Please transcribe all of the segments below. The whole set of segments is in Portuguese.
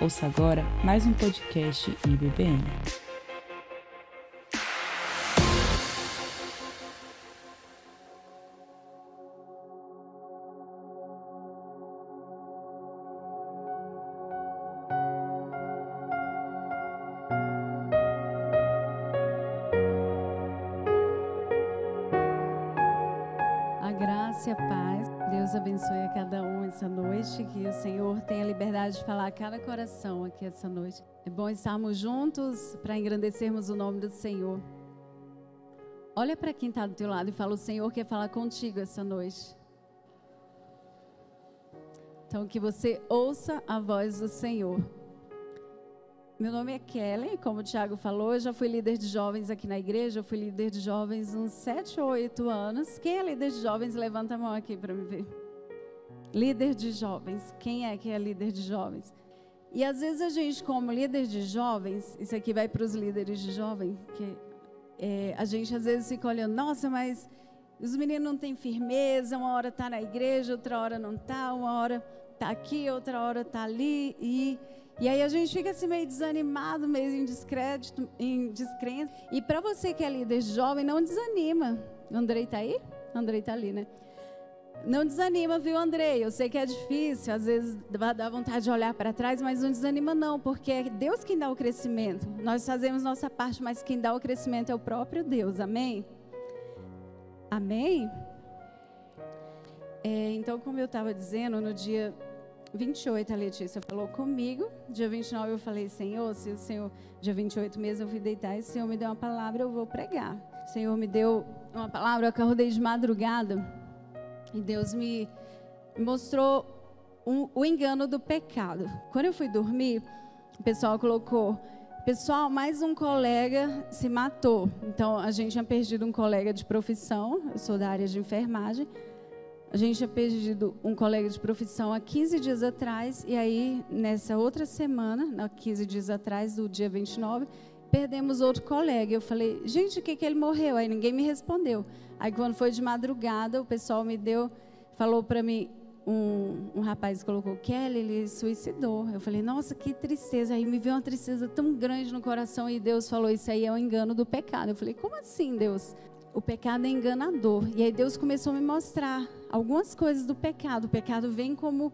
Ouça agora mais um podcast IBBM. Coração aqui essa noite. É bom estarmos juntos para engrandecermos o nome do Senhor. Olha para quem está do teu lado e fala: O Senhor quer falar contigo essa noite. Então, que você ouça a voz do Senhor. Meu nome é Kelly, como o Tiago falou, eu já fui líder de jovens aqui na igreja, eu fui líder de jovens uns 7 ou 8 anos. Quem é líder de jovens? Levanta a mão aqui para me ver. Líder de jovens, quem é que é líder de jovens? E às vezes a gente, como líder de jovens, isso aqui vai para os líderes de jovens, que é, a gente às vezes fica olhando, nossa, mas os meninos não têm firmeza, uma hora está na igreja, outra hora não está, uma hora está aqui, outra hora está ali, e e aí a gente fica assim meio desanimado, meio em descrédito, em descrença. E para você que é líder jovem, não desanima. Andrei tá aí? Andrei tá ali, né? Não desanima, viu, Andrei? Eu sei que é difícil, às vezes dá vontade de olhar para trás, mas não desanima não, porque é Deus quem dá o crescimento. Nós fazemos nossa parte, mas quem dá o crescimento é o próprio Deus. Amém? Amém? É, então, como eu estava dizendo, no dia 28, a Letícia falou comigo. Dia 29 eu falei, Senhor, se o Senhor, dia 28 mesmo eu fui deitar, e o Senhor me deu uma palavra, eu vou pregar. O Senhor me deu uma palavra, eu acordei de madrugada e Deus me mostrou um, o engano do pecado. Quando eu fui dormir, o pessoal colocou, pessoal, mais um colega se matou. Então a gente tinha perdido um colega de profissão, eu sou da área de enfermagem. A gente tinha perdido um colega de profissão há 15 dias atrás, e aí, nessa outra semana, 15 dias atrás, do dia 29, perdemos outro colega. Eu falei, gente, o que, que ele morreu? Aí ninguém me respondeu. Aí, quando foi de madrugada, o pessoal me deu, falou para mim, um, um, rapaz colocou, Kelly, ele suicidou. Eu falei, nossa, que tristeza. Aí me veio uma tristeza tão grande no coração, e Deus falou, isso aí é o um engano do pecado. Eu falei, como assim, Deus? o pecado é enganador. E aí Deus começou a me mostrar algumas coisas do pecado. O pecado vem como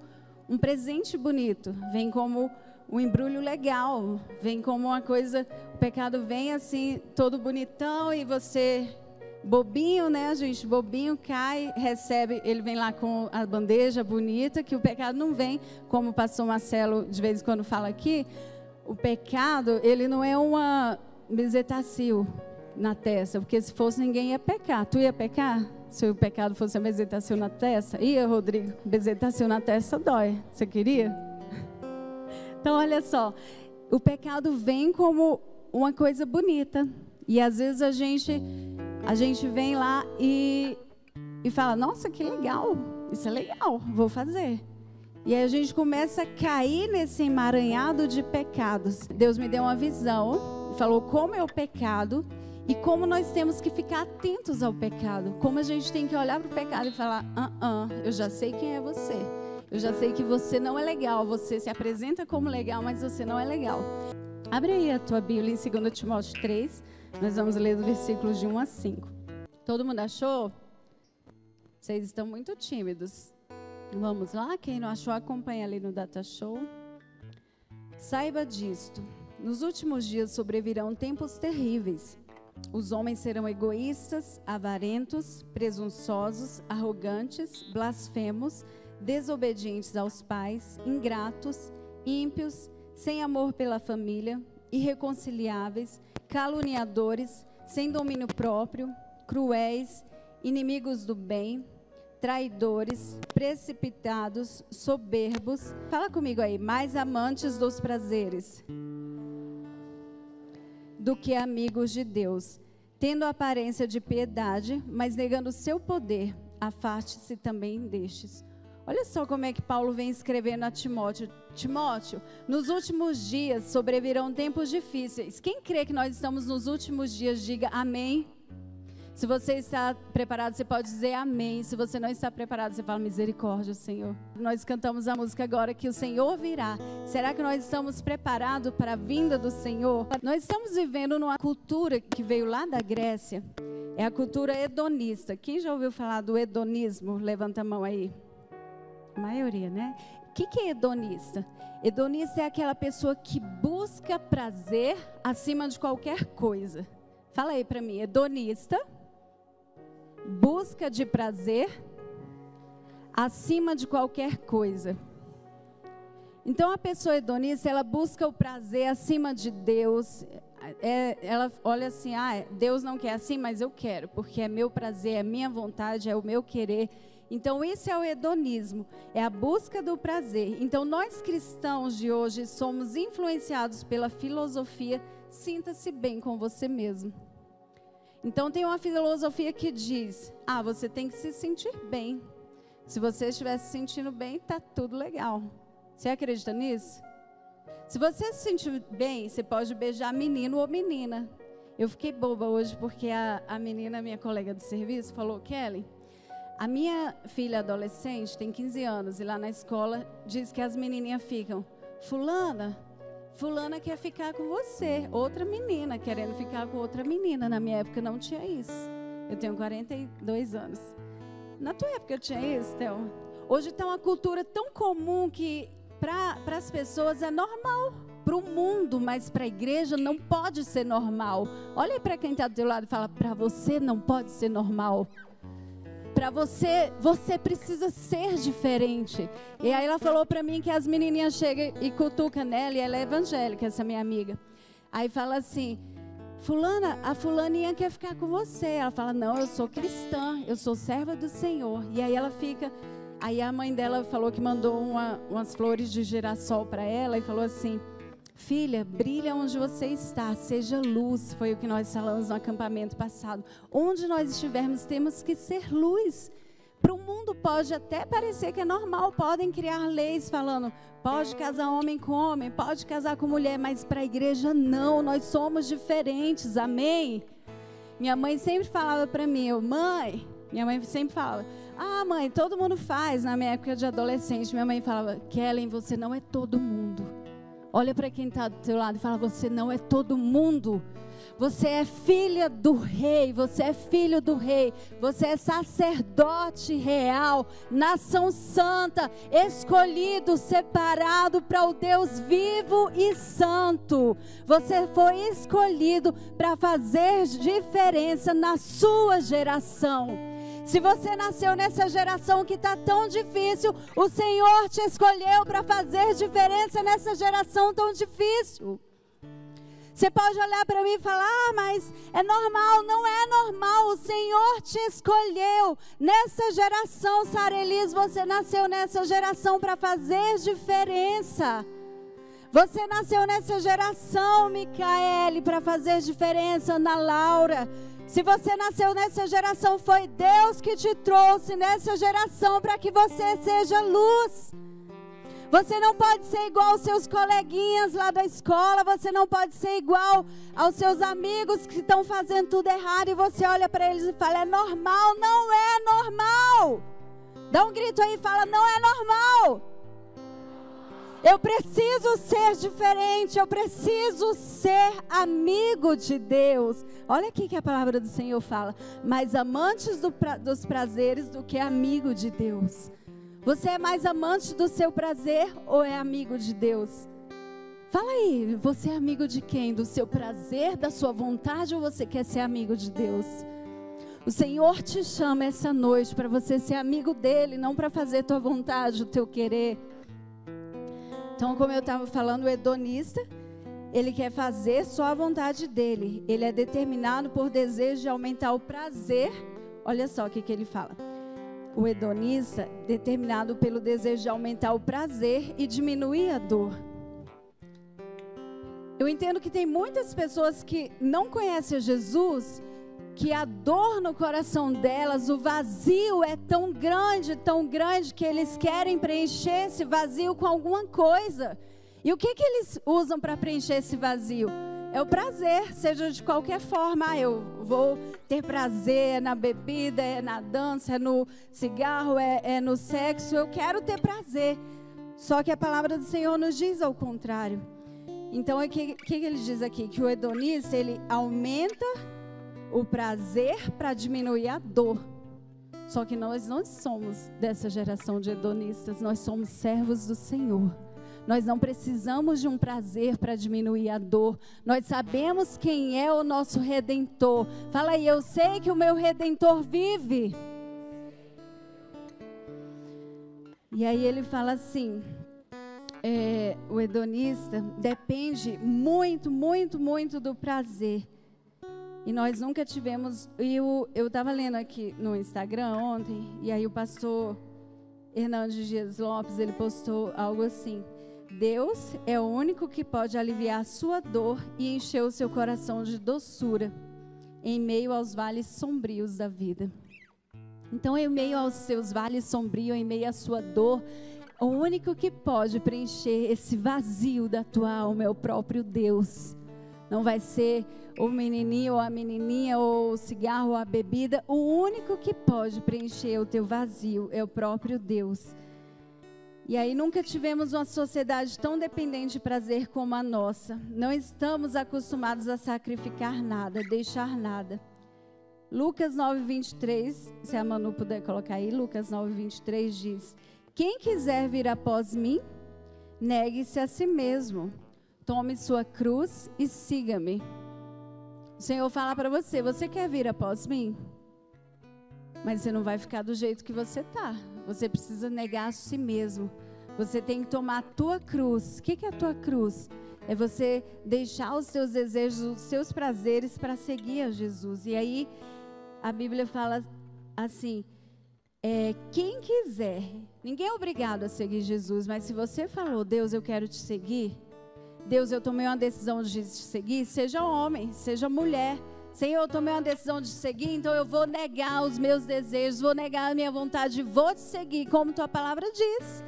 um presente bonito, vem como um embrulho legal, vem como uma coisa. O pecado vem assim, todo bonitão, e você, bobinho, né, gente? Bobinho cai, recebe, ele vem lá com a bandeja bonita, que o pecado não vem, como o pastor Marcelo de vez em quando fala aqui. O pecado, ele não é uma bezetacil, na testa, porque se fosse ninguém ia pecar. Tu ia pecar? Se o pecado fosse a bezetacil na testa? Ia, Rodrigo? Bezetacil na testa dói. Você queria? Então, olha só. O pecado vem como uma coisa bonita. E às vezes a gente, a gente vem lá e, e fala: Nossa, que legal. Isso é legal, vou fazer. E aí a gente começa a cair nesse emaranhado de pecados. Deus me deu uma visão, falou como é o pecado e como nós temos que ficar atentos ao pecado. Como a gente tem que olhar para o pecado e falar: ah, ah, eu já sei quem é você. Eu já sei que você não é legal. Você se apresenta como legal, mas você não é legal. Abre aí a tua Bíblia em 2 Timóteo 3. Nós vamos ler os versículos de 1 a 5. Todo mundo achou? Vocês estão muito tímidos. Vamos lá? Quem não achou, acompanha ali no Data Show. Saiba disto. Nos últimos dias sobrevirão tempos terríveis os homens serão egoístas, avarentos, presunçosos, arrogantes, blasfemos, desobedientes aos pais, ingratos, ímpios, sem amor pela família, irreconciliáveis, caluniadores, sem domínio próprio, cruéis, inimigos do bem, traidores, precipitados, soberbos. Fala comigo aí, mais amantes dos prazeres do que amigos de Deus, tendo aparência de piedade, mas negando seu poder, afaste-se também destes. Olha só como é que Paulo vem escrevendo a Timóteo. Timóteo, nos últimos dias sobrevirão tempos difíceis. Quem crê que nós estamos nos últimos dias, diga amém. Se você está preparado, você pode dizer amém. Se você não está preparado, você fala misericórdia, Senhor. Nós cantamos a música agora que o Senhor virá. Será que nós estamos preparados para a vinda do Senhor? Nós estamos vivendo numa cultura que veio lá da Grécia. É a cultura hedonista. Quem já ouviu falar do hedonismo? Levanta a mão aí. Maioria, né? O que, que é hedonista? Hedonista é aquela pessoa que busca prazer acima de qualquer coisa. Fala aí para mim, hedonista busca de prazer acima de qualquer coisa. Então a pessoa hedonista, ela busca o prazer acima de Deus. É, ela olha assim, ah, Deus não quer assim, mas eu quero, porque é meu prazer, é minha vontade, é o meu querer. Então isso é o hedonismo, é a busca do prazer. Então nós cristãos de hoje somos influenciados pela filosofia sinta-se bem com você mesmo. Então tem uma filosofia que diz: "Ah, você tem que se sentir bem. Se você estiver se sentindo bem, tá tudo legal." Você acredita nisso? Se você se sentir bem, você pode beijar menino ou menina. Eu fiquei boba hoje porque a, a menina, minha colega de serviço, falou: Kelly, a minha filha adolescente tem 15 anos e lá na escola diz que as menininhas ficam: Fulana, Fulana quer ficar com você. Outra menina querendo ficar com outra menina. Na minha época não tinha isso. Eu tenho 42 anos. Na tua época tinha isso, Théo? Hoje está uma cultura tão comum que para as pessoas é normal. Para o mundo, mas para a igreja não pode ser normal. Olha para quem está do teu lado e fala: para você não pode ser normal para você, você precisa ser diferente. E aí ela falou para mim que as menininhas chegam e cutucam nela, e ela é evangélica, essa minha amiga. Aí fala assim: Fulana, a fulaninha quer ficar com você. Ela fala: Não, eu sou cristã, eu sou serva do Senhor. E aí ela fica. Aí a mãe dela falou que mandou uma, umas flores de girassol para ela e falou assim: Filha, brilha onde você está, seja luz. Foi o que nós falamos no acampamento passado. Onde nós estivermos, temos que ser luz. Para o mundo pode até parecer que é normal, podem criar leis falando, pode casar homem com homem, pode casar com mulher, mas para a igreja não, nós somos diferentes, amém? Minha mãe sempre falava para mim, eu, mãe, minha mãe sempre falava, ah mãe, todo mundo faz, na minha época de adolescente, minha mãe falava, Kellen, você não é todo mundo. Olha para quem está do teu lado e fala: Você não é todo mundo. Você é filha do rei, você é filho do rei, você é sacerdote real, nação santa, escolhido, separado para o Deus vivo e santo. Você foi escolhido para fazer diferença na sua geração. Se você nasceu nessa geração que está tão difícil, o Senhor te escolheu para fazer diferença nessa geração tão difícil. Você pode olhar para mim e falar: ah, mas é normal. Não é normal. O Senhor te escolheu. Nessa geração, Sarelis, você nasceu nessa geração para fazer diferença. Você nasceu nessa geração, Micaele, para fazer diferença, Ana Laura. Se você nasceu nessa geração, foi Deus que te trouxe nessa geração para que você seja luz. Você não pode ser igual aos seus coleguinhas lá da escola, você não pode ser igual aos seus amigos que estão fazendo tudo errado e você olha para eles e fala: é normal. Não é normal. Dá um grito aí e fala: não é normal. Eu preciso ser diferente, eu preciso ser amigo de Deus. Olha aqui que a palavra do Senhor fala: mais amantes do pra, dos prazeres do que amigo de Deus. Você é mais amante do seu prazer ou é amigo de Deus? Fala aí, você é amigo de quem? Do seu prazer, da sua vontade ou você quer ser amigo de Deus? O Senhor te chama essa noite para você ser amigo dele, não para fazer tua vontade, o teu querer. Então, como eu estava falando, o hedonista, ele quer fazer só a vontade dele. Ele é determinado por desejo de aumentar o prazer. Olha só o que, que ele fala. O hedonista, determinado pelo desejo de aumentar o prazer e diminuir a dor. Eu entendo que tem muitas pessoas que não conhecem Jesus que a dor no coração delas, o vazio é tão grande, tão grande, que eles querem preencher esse vazio com alguma coisa. E o que, que eles usam para preencher esse vazio? é o prazer, seja de qualquer forma. Ah, eu vou ter prazer na bebida, é na dança, é no cigarro, é, é no sexo. Eu quero ter prazer. Só que a palavra do Senhor nos diz ao contrário. Então, o que, que ele diz aqui? Que o hedonista, ele aumenta o prazer para diminuir a dor. Só que nós não somos dessa geração de hedonistas, nós somos servos do Senhor. Nós não precisamos de um prazer para diminuir a dor. Nós sabemos quem é o nosso redentor. Fala aí, eu sei que o meu redentor vive. E aí ele fala assim: é, o hedonista depende muito, muito, muito do prazer. E nós nunca tivemos. E eu estava lendo aqui no Instagram ontem, e aí o pastor Hernandes Dias Lopes ele postou algo assim. Deus é o único que pode aliviar sua dor e encher o seu coração de doçura em meio aos vales sombrios da vida. Então, em meio aos seus vales sombrios, em meio à sua dor, o único que pode preencher esse vazio da tua alma é o próprio Deus. Não vai ser o menininho ou a menininha ou o cigarro ou a bebida. O único que pode preencher o teu vazio é o próprio Deus. E aí nunca tivemos uma sociedade tão dependente de prazer como a nossa. Não estamos acostumados a sacrificar nada, deixar nada. Lucas 9, 23, se a Manu puder colocar aí, Lucas 9, 23 diz: Quem quiser vir após mim, negue-se a si mesmo, tome sua cruz e siga-me. O Senhor fala para você: Você quer vir após mim? Mas você não vai ficar do jeito que você está. Você precisa negar a si mesmo. Você tem que tomar a tua cruz. O que é a tua cruz? É você deixar os seus desejos, os seus prazeres para seguir a Jesus. E aí a Bíblia fala assim: é, quem quiser, ninguém é obrigado a seguir Jesus, mas se você falou, Deus, eu quero te seguir, Deus, eu tomei uma decisão de seguir, seja homem, seja mulher. Senhor, eu tomei uma decisão de seguir, então eu vou negar os meus desejos, vou negar a minha vontade, vou te seguir, como tua palavra diz.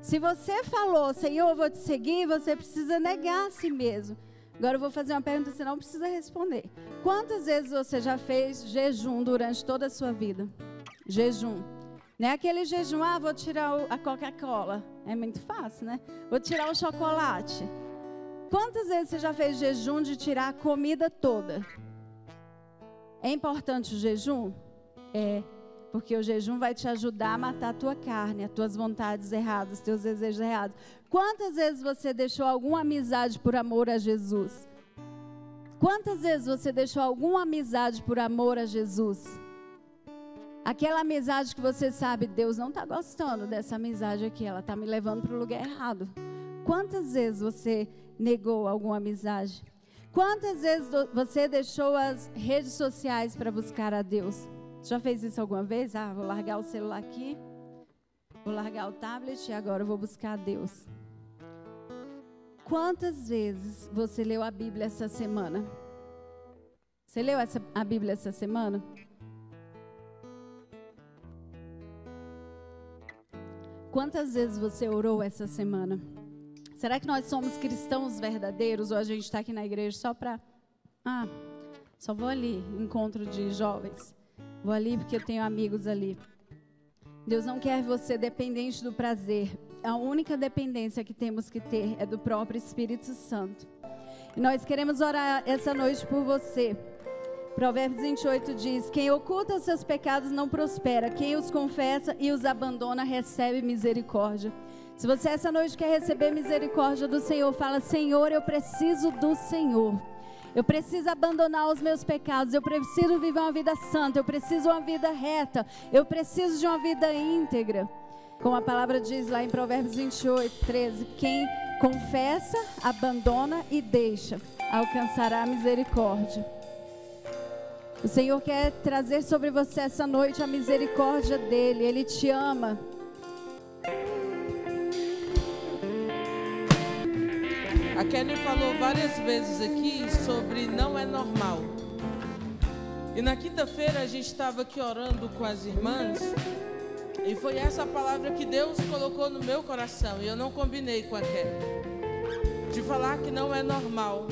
Se você falou, Senhor, eu vou te seguir, você precisa negar a si mesmo. Agora eu vou fazer uma pergunta, você não precisa responder. Quantas vezes você já fez jejum durante toda a sua vida? Jejum. Não é aquele jejum, ah, vou tirar a Coca-Cola. É muito fácil, né? Vou tirar o chocolate. Quantas vezes você já fez jejum de tirar a comida toda? É importante o jejum? É, porque o jejum vai te ajudar a matar a tua carne, as tuas vontades erradas, teus desejos errados. Quantas vezes você deixou alguma amizade por amor a Jesus? Quantas vezes você deixou alguma amizade por amor a Jesus? Aquela amizade que você sabe, Deus não está gostando dessa amizade aqui, ela está me levando para o lugar errado. Quantas vezes você negou alguma amizade? Quantas vezes você deixou as redes sociais para buscar a Deus? Já fez isso alguma vez? Ah, vou largar o celular aqui, vou largar o tablet e agora vou buscar a Deus. Quantas vezes você leu a Bíblia essa semana? Você leu essa, a Bíblia essa semana? Quantas vezes você orou essa semana? Será que nós somos cristãos verdadeiros ou a gente está aqui na igreja só para. Ah, só vou ali, encontro de jovens. Vou ali porque eu tenho amigos ali. Deus não quer você dependente do prazer. A única dependência que temos que ter é do próprio Espírito Santo. E nós queremos orar essa noite por você. Provérbios 28 diz: Quem oculta os seus pecados não prospera, quem os confessa e os abandona recebe misericórdia. Se você essa noite quer receber misericórdia do Senhor, fala: Senhor, eu preciso do Senhor. Eu preciso abandonar os meus pecados. Eu preciso viver uma vida santa. Eu preciso uma vida reta. Eu preciso de uma vida íntegra. Como a palavra diz lá em Provérbios 28, 13: Quem confessa, abandona e deixa, alcançará a misericórdia. O Senhor quer trazer sobre você essa noite a misericórdia dEle. Ele te ama. A Kelly falou várias vezes aqui sobre não é normal. E na quinta-feira a gente estava aqui orando com as irmãs. E foi essa palavra que Deus colocou no meu coração. E eu não combinei com a Kelly. De falar que não é normal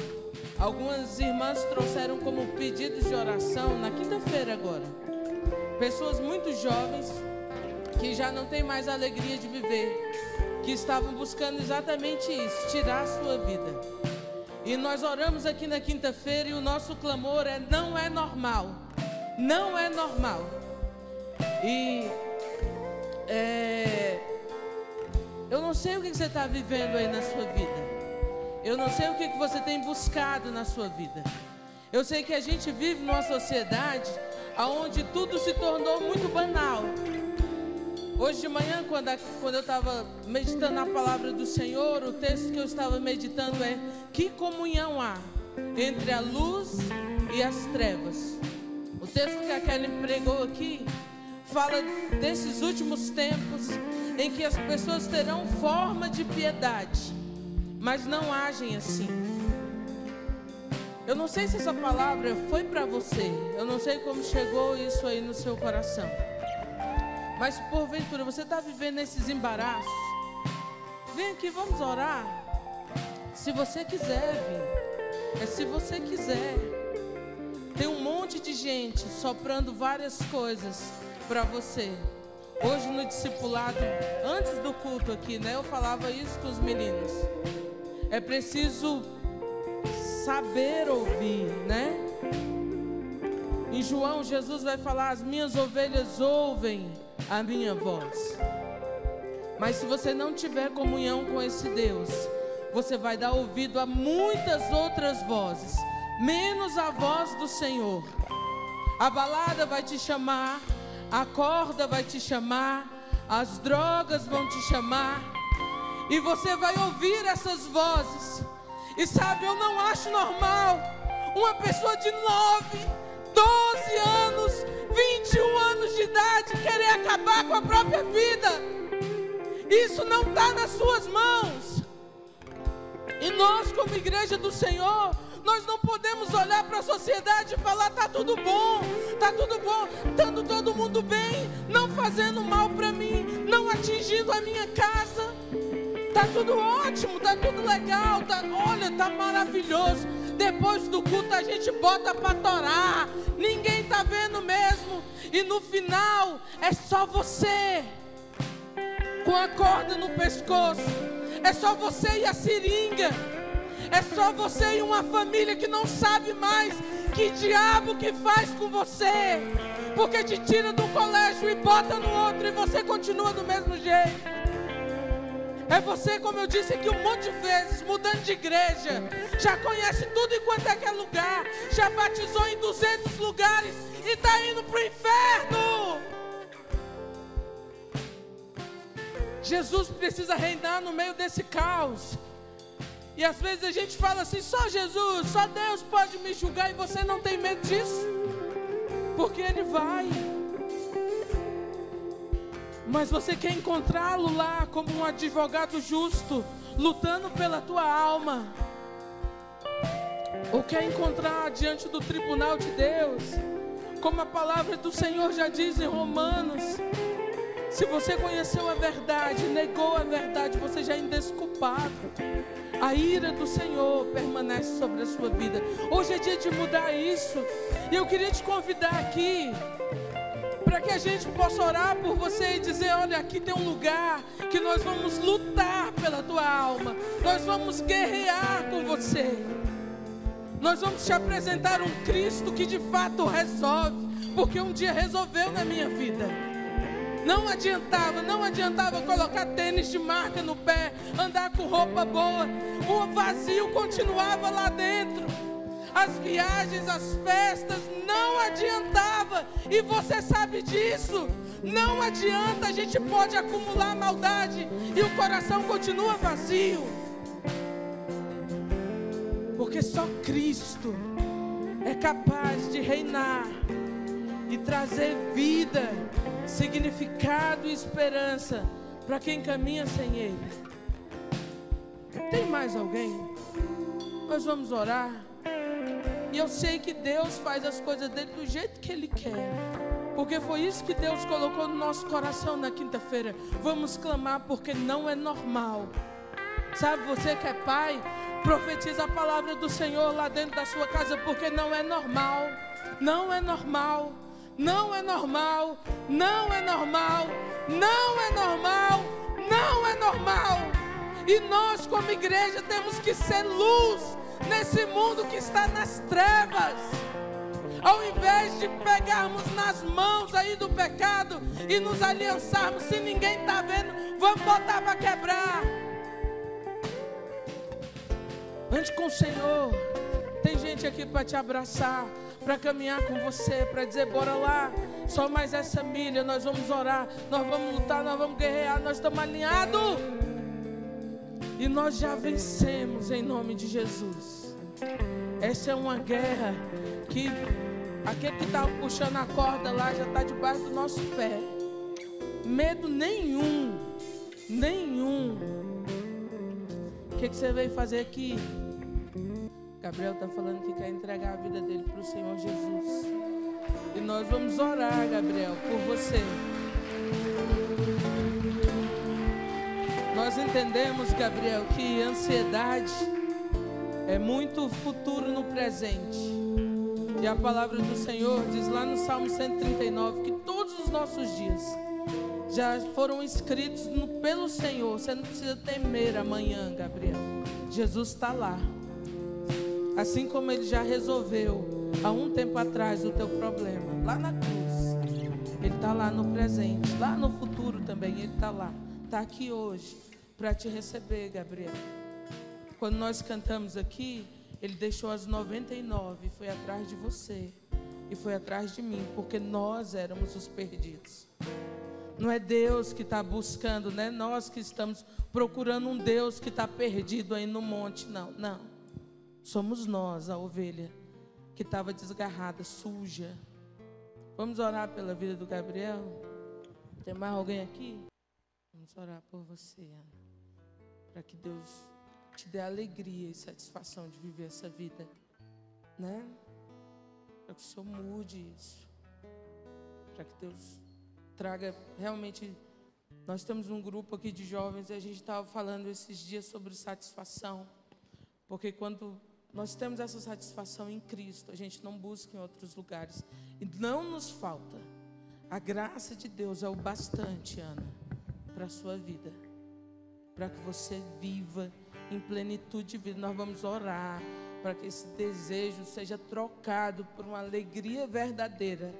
Algumas irmãs trouxeram como pedidos de oração na quinta-feira agora. Pessoas muito jovens que já não têm mais alegria de viver, que estavam buscando exatamente isso, tirar a sua vida. E nós oramos aqui na quinta-feira e o nosso clamor é: não é normal, não é normal. E é, eu não sei o que você está vivendo aí na sua vida. Eu não sei o que você tem buscado na sua vida. Eu sei que a gente vive numa sociedade onde tudo se tornou muito banal. Hoje de manhã, quando, a, quando eu estava meditando a palavra do Senhor, o texto que eu estava meditando é: Que comunhão há entre a luz e as trevas? O texto que a Kelly pregou aqui fala desses últimos tempos em que as pessoas terão forma de piedade mas não agem assim. Eu não sei se essa palavra foi para você, eu não sei como chegou isso aí no seu coração, mas porventura você está vivendo esses embaraços. Vem aqui, vamos orar. Se você quiser é se você quiser. Tem um monte de gente soprando várias coisas para você. Hoje no discipulado, antes do culto aqui, né? Eu falava isso com os meninos. É preciso saber ouvir, né? Em João, Jesus vai falar: As minhas ovelhas ouvem a minha voz. Mas se você não tiver comunhão com esse Deus, você vai dar ouvido a muitas outras vozes, menos a voz do Senhor. A balada vai te chamar, a corda vai te chamar, as drogas vão te chamar, e você vai ouvir essas vozes. E sabe, eu não acho normal uma pessoa de 9, 12 anos, 21 anos de idade querer acabar com a própria vida. Isso não está nas suas mãos. E nós, como igreja do Senhor, nós não podemos olhar para a sociedade e falar: tá tudo bom, tá tudo bom, estando todo mundo bem, não fazendo mal para mim, não atingindo a minha casa. Tá tudo ótimo, tá tudo legal, tá, olha, tá maravilhoso. Depois do culto a gente bota para torar. Ninguém tá vendo mesmo. E no final é só você com a corda no pescoço. É só você e a seringa. É só você e uma família que não sabe mais que diabo que faz com você. Porque te tira do colégio e bota no outro e você continua do mesmo jeito. É você, como eu disse aqui um monte de vezes, mudando de igreja. Já conhece tudo enquanto é que é lugar. Já batizou em 200 lugares e está indo para o inferno. Jesus precisa reinar no meio desse caos. E às vezes a gente fala assim: só Jesus, só Deus pode me julgar e você não tem medo disso. Porque Ele vai. Mas você quer encontrá-lo lá como um advogado justo, lutando pela tua alma. Ou quer encontrar diante do tribunal de Deus, como a palavra do Senhor já diz em Romanos. Se você conheceu a verdade, negou a verdade, você já é indesculpável. A ira do Senhor permanece sobre a sua vida. Hoje é dia de mudar isso. E eu queria te convidar aqui para que a gente possa orar por você e dizer: olha, aqui tem um lugar que nós vamos lutar pela tua alma, nós vamos guerrear com você, nós vamos te apresentar um Cristo que de fato resolve, porque um dia resolveu na minha vida. Não adiantava, não adiantava colocar tênis de marca no pé, andar com roupa boa, o vazio continuava lá dentro as viagens, as festas, não adiantava. E você sabe disso. Não adianta, a gente pode acumular maldade e o coração continua vazio. Porque só Cristo é capaz de reinar e trazer vida, significado e esperança para quem caminha sem Ele. Tem mais alguém? Nós vamos orar. E eu sei que Deus faz as coisas dele do jeito que ele quer. Porque foi isso que Deus colocou no nosso coração na quinta-feira. Vamos clamar porque não é normal. Sabe, você que é pai, Profetiza a palavra do Senhor lá dentro da sua casa, porque não é normal. Não é normal. Não é normal. Não é normal. Não é normal. Não é normal. E nós, como igreja, temos que ser luz nesse mundo que está nas trevas. Ao invés de pegarmos nas mãos aí do pecado e nos aliançarmos, se ninguém está vendo, vamos botar para quebrar. Ande com o Senhor. Tem gente aqui para te abraçar, para caminhar com você, para dizer: bora lá, só mais essa milha, nós vamos orar, nós vamos lutar, nós vamos guerrear, nós estamos alinhados. E nós já vencemos em nome de Jesus. Essa é uma guerra que aquele que estava puxando a corda lá já está debaixo do nosso pé. Medo nenhum, nenhum. O que, que você veio fazer aqui? Gabriel está falando que quer entregar a vida dele para o Senhor Jesus. E nós vamos orar, Gabriel, por você. Nós entendemos, Gabriel, que ansiedade é muito futuro no presente. E a palavra do Senhor diz lá no Salmo 139 que todos os nossos dias já foram escritos no, pelo Senhor. Você não precisa temer amanhã, Gabriel. Jesus está lá. Assim como ele já resolveu há um tempo atrás o teu problema, lá na cruz. Ele está lá no presente, lá no futuro também, ele está lá. Está aqui hoje para te receber, Gabriel. Quando nós cantamos aqui, ele deixou as 99 e foi atrás de você. E foi atrás de mim, porque nós éramos os perdidos. Não é Deus que está buscando, não é nós que estamos procurando um Deus que está perdido aí no monte, não, não. Somos nós, a ovelha, que estava desgarrada, suja. Vamos orar pela vida do Gabriel? Tem mais alguém aqui? Vamos orar por você, Ana para que Deus te dê alegria e satisfação de viver essa vida, né? Para que o Senhor mude isso, para que Deus traga realmente. Nós temos um grupo aqui de jovens e a gente estava falando esses dias sobre satisfação, porque quando nós temos essa satisfação em Cristo, a gente não busca em outros lugares e não nos falta. A graça de Deus é o bastante, Ana, para a sua vida para que você viva em plenitude de vida. Nós vamos orar para que esse desejo seja trocado por uma alegria verdadeira.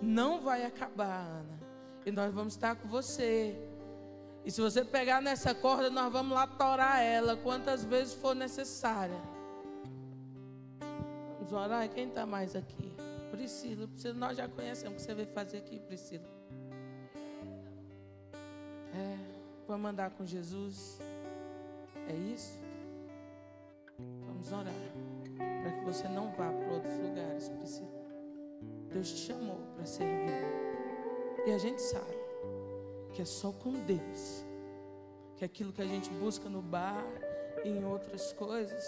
Não vai acabar, Ana. E nós vamos estar com você. E se você pegar nessa corda, nós vamos lá torar ela quantas vezes for necessária. Vamos orar? Quem está mais aqui? Priscila. Priscila, nós já conhecemos o que você veio fazer aqui, Priscila. É. Vamos andar com Jesus. É isso? Vamos orar. Para que você não vá para outros lugares, Priscila. Deus te chamou para servir. E a gente sabe que é só com Deus. Que aquilo que a gente busca no bar e em outras coisas,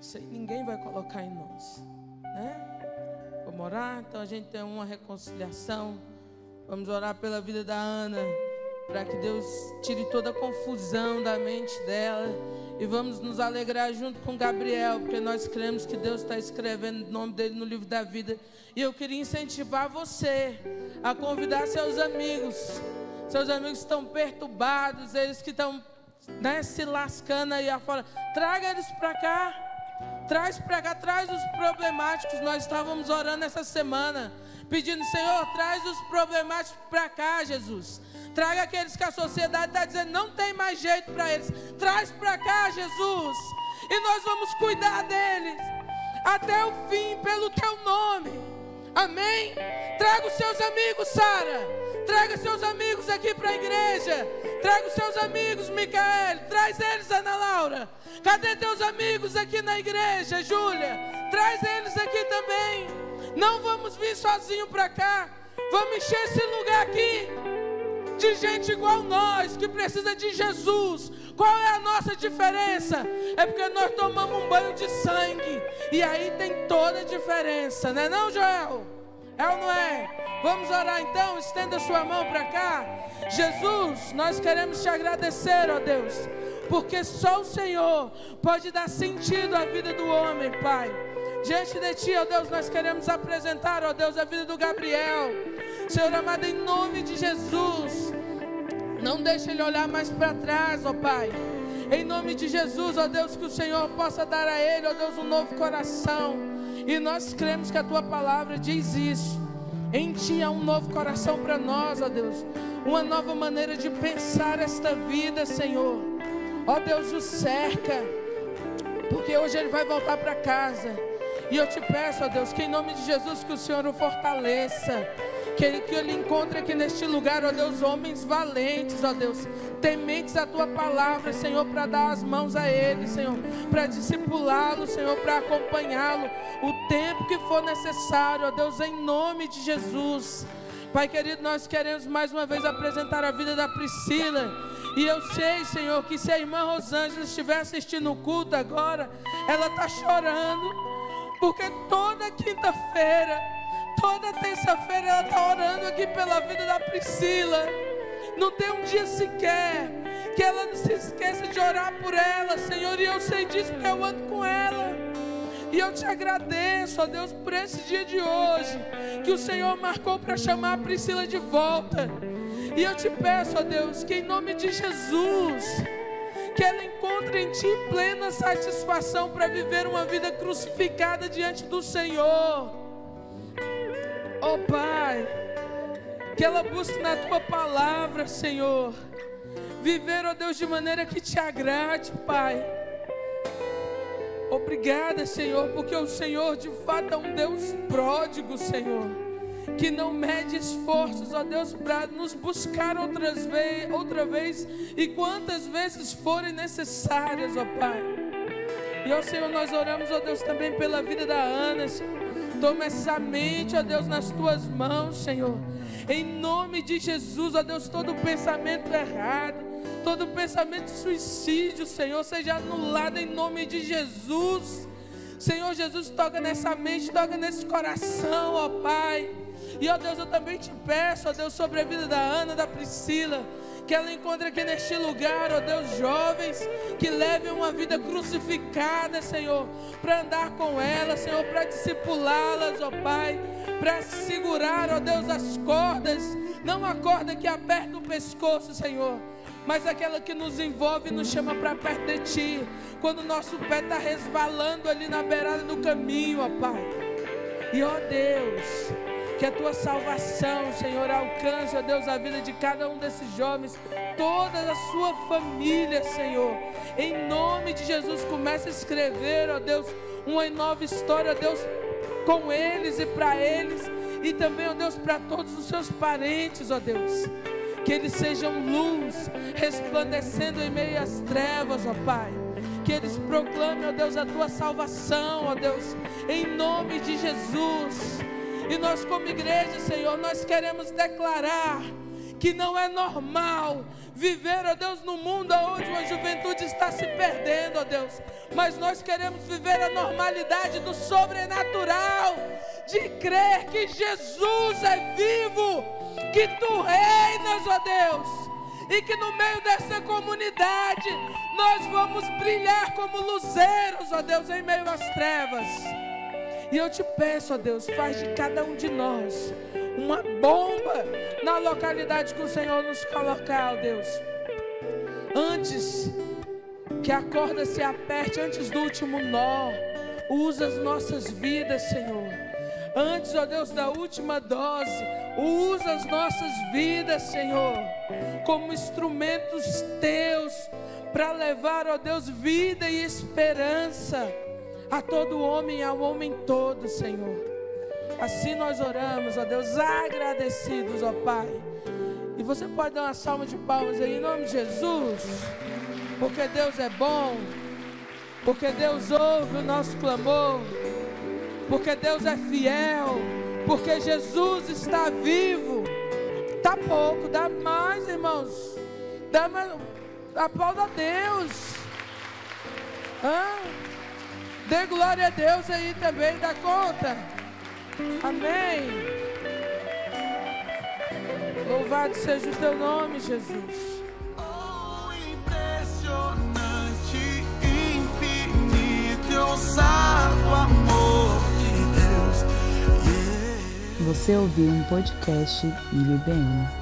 isso aí ninguém vai colocar em nós. Né? Vamos orar, então a gente tem uma reconciliação Vamos orar pela vida da Ana, para que Deus tire toda a confusão da mente dela. E vamos nos alegrar junto com Gabriel, porque nós cremos que Deus está escrevendo o nome dele no livro da vida. E eu queria incentivar você a convidar seus amigos. Seus amigos estão perturbados, eles que estão né, se lascando aí afora. Traga eles para cá. Traz para cá, traz os problemáticos. Nós estávamos orando essa semana pedindo, Senhor, traz os problemáticos para cá, Jesus. Traga aqueles que a sociedade está dizendo não tem mais jeito para eles. Traz para cá, Jesus. E nós vamos cuidar deles até o fim, pelo teu nome. Amém? Traga os seus amigos, Sara. Traga seus amigos aqui para a igreja. Traga os seus amigos, Micael. Traz eles, Ana Laura. Cadê teus amigos aqui na igreja, Júlia? Traz eles aqui também. Não vamos vir sozinho para cá. Vamos encher esse lugar aqui de gente igual nós, que precisa de Jesus. Qual é a nossa diferença? É porque nós tomamos um banho de sangue. E aí tem toda a diferença, não é não, Joel? É ou não é? Vamos orar então, estenda sua mão para cá. Jesus, nós queremos te agradecer, ó Deus porque só o Senhor pode dar sentido à vida do homem, Pai. Diante de Ti, ó Deus, nós queremos apresentar, ó Deus, a vida do Gabriel. Senhor amado, em nome de Jesus, não deixe ele olhar mais para trás, ó Pai. Em nome de Jesus, ó Deus, que o Senhor possa dar a ele, ó Deus, um novo coração. E nós cremos que a tua palavra diz isso. Em ti há um novo coração para nós, ó Deus. Uma nova maneira de pensar esta vida, Senhor. Ó Deus, o cerca. Porque hoje ele vai voltar para casa. E eu te peço, ó Deus, que em nome de Jesus que o Senhor o fortaleça. Que ele, que ele encontre aqui neste lugar, ó Deus, homens valentes, ó Deus, tementes a tua palavra, Senhor, para dar as mãos a ele, Senhor, para discipulá-lo, Senhor, para acompanhá-lo o tempo que for necessário, ó Deus, em nome de Jesus. Pai querido, nós queremos mais uma vez apresentar a vida da Priscila. E eu sei, Senhor, que se a irmã Rosângela estiver assistindo o culto agora, ela está chorando porque toda quinta-feira, toda terça-feira ela está orando aqui pela vida da Priscila. Não tem um dia sequer que ela não se esqueça de orar por ela, Senhor. E eu sei disso porque eu ando com ela. E eu te agradeço, ó Deus, por esse dia de hoje, que o Senhor marcou para chamar a Priscila de volta. E eu te peço, ó Deus, que em nome de Jesus, que ela encontre em Ti plena satisfação para viver uma vida crucificada diante do Senhor. Oh Pai, que ela busque na Tua palavra, Senhor, viver, ó oh Deus, de maneira que te agrade, Pai. Obrigada, Senhor, porque o Senhor de fato é um Deus pródigo, Senhor que não mede esforços, ó Deus, para nos buscar outras vez, outra vez e quantas vezes forem necessárias, ó Pai. E ó Senhor, nós oramos, ó Deus, também pela vida da Ana, Senhor. Toma essa mente, ó Deus, nas tuas mãos, Senhor. Em nome de Jesus, ó Deus, todo pensamento errado, todo pensamento de suicídio, Senhor, seja anulado em nome de Jesus. Senhor Jesus, toca nessa mente, toca nesse coração, ó Pai. E, ó Deus, eu também te peço, ó Deus, sobre a vida da Ana, da Priscila, que ela encontre aqui neste lugar, ó Deus, jovens que levem uma vida crucificada, Senhor, para andar com ela, Senhor, para discipulá-las, ó Pai, para segurar, ó Deus, as cordas, não a corda que aperta o pescoço, Senhor, mas aquela que nos envolve e nos chama para perto de Ti, quando o nosso pé está resvalando ali na beirada do caminho, ó Pai. E ó Deus, que a tua salvação, Senhor, alcance, ó Deus, a vida de cada um desses jovens, toda a sua família, Senhor. Em nome de Jesus, comece a escrever, ó Deus, uma nova história, ó Deus, com eles e para eles, e também, ó Deus, para todos os seus parentes, ó Deus. Que eles sejam luz, resplandecendo em meio às trevas, ó Pai que eles proclamem, ó Deus, a tua salvação, ó Deus, em nome de Jesus. E nós, como igreja, Senhor, nós queremos declarar que não é normal viver, ó Deus, no mundo onde a juventude está se perdendo, ó Deus. Mas nós queremos viver a normalidade do sobrenatural, de crer que Jesus é vivo, que tu reinas, ó Deus. E que no meio dessa comunidade nós vamos brilhar como luzeiros, ó Deus, em meio às trevas. E eu te peço, ó Deus, faz de cada um de nós uma bomba na localidade que o Senhor nos colocar, ó Deus. Antes que a corda se aperte, antes do último nó, usa as nossas vidas, Senhor. Antes, ó Deus, da última dose, usa as nossas vidas, Senhor, como instrumentos teus para levar, ó Deus, vida e esperança a todo homem ao homem todo, Senhor. Assim nós oramos, ó Deus, agradecidos, ó Pai. E você pode dar uma salva de palmas aí em nome de Jesus, porque Deus é bom, porque Deus ouve o nosso clamor, porque Deus é fiel, porque Jesus está vivo. Tá pouco, dá mais, irmãos. Dá mais. Aplauda a Deus. Hã? Dê glória a Deus aí também, dá conta. Amém. Louvado seja o teu nome, Jesus. Oh, impressionante, infinito e ousado amor de Deus. Yeah. Você ouviu um podcast IBBM.